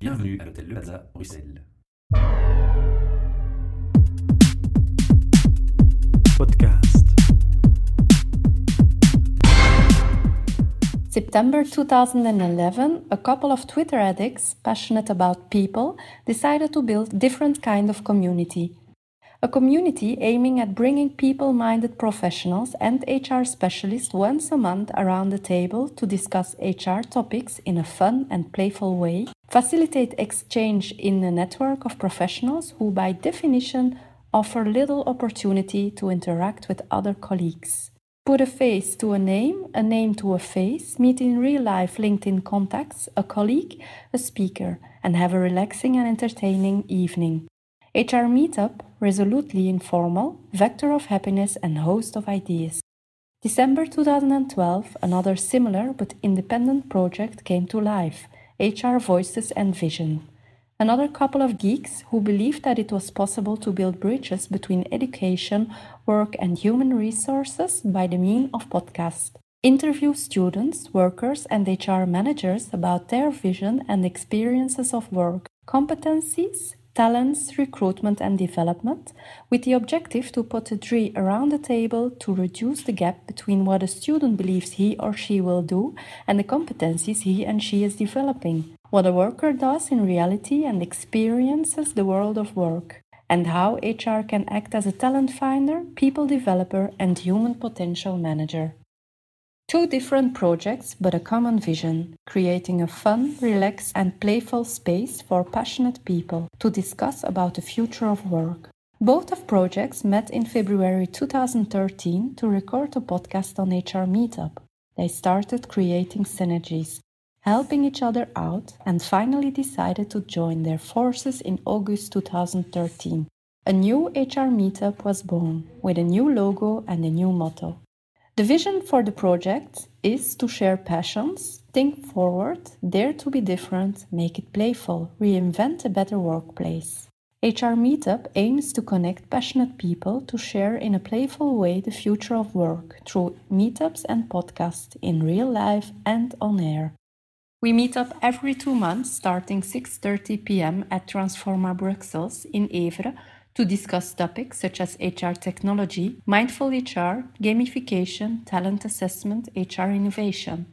Bienvenue à l'hôtel Le Plaza, Bruxelles. Podcast. September 2011, a couple of Twitter addicts passionate about people decided to build different kind of community. A community aiming at bringing people-minded professionals and HR specialists once a month around the table to discuss HR topics in a fun and playful way, facilitate exchange in a network of professionals who by definition offer little opportunity to interact with other colleagues. Put a face to a name, a name to a face, meet in real life LinkedIn contacts, a colleague, a speaker, and have a relaxing and entertaining evening. HR Meetup, resolutely informal, vector of happiness and host of ideas. December 2012, another similar but independent project came to life HR Voices and Vision. Another couple of geeks who believed that it was possible to build bridges between education, work, and human resources by the means of podcast. Interview students, workers, and HR managers about their vision and experiences of work, competencies, talents, recruitment, and development, with the objective to put a three around the table to reduce the gap between what a student believes he or she will do and the competencies he and she is developing what a worker does in reality and experiences the world of work, and how HR can act as a talent finder, people developer, and human potential manager. Two different projects, but a common vision creating a fun, relaxed, and playful space for passionate people to discuss about the future of work. Both of projects met in February 2013 to record a podcast on HR Meetup. They started creating synergies, helping each other out, and finally decided to join their forces in August 2013. A new HR meetup was born with a new logo and a new motto. The vision for the project is to share passions, think forward, dare to be different, make it playful, reinvent a better workplace. HR Meetup aims to connect passionate people to share in a playful way the future of work through meetups and podcasts in real life and on air. We meet up every two months starting 6:30 p.m. at Transforma Brussels in Evere to discuss topics such as HR technology, mindful HR, gamification, talent assessment, HR innovation.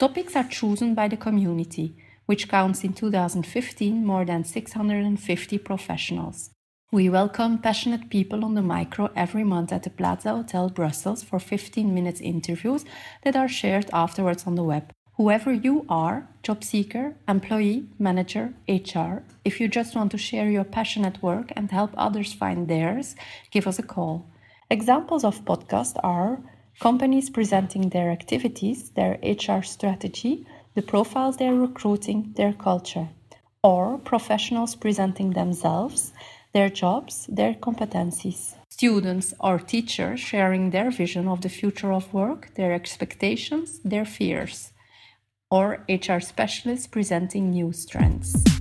Topics are chosen by the community, which counts in 2015 more than 650 professionals. We welcome passionate people on the micro every month at the Plaza Hotel Brussels for 15 minutes interviews that are shared afterwards on the web. Whoever you are, job seeker, employee, manager, HR, if you just want to share your passion at work and help others find theirs, give us a call. Examples of podcasts are companies presenting their activities, their HR strategy, the profiles they're recruiting, their culture, or professionals presenting themselves, their jobs, their competencies. Students or teachers sharing their vision of the future of work, their expectations, their fears or HR specialists presenting new strengths.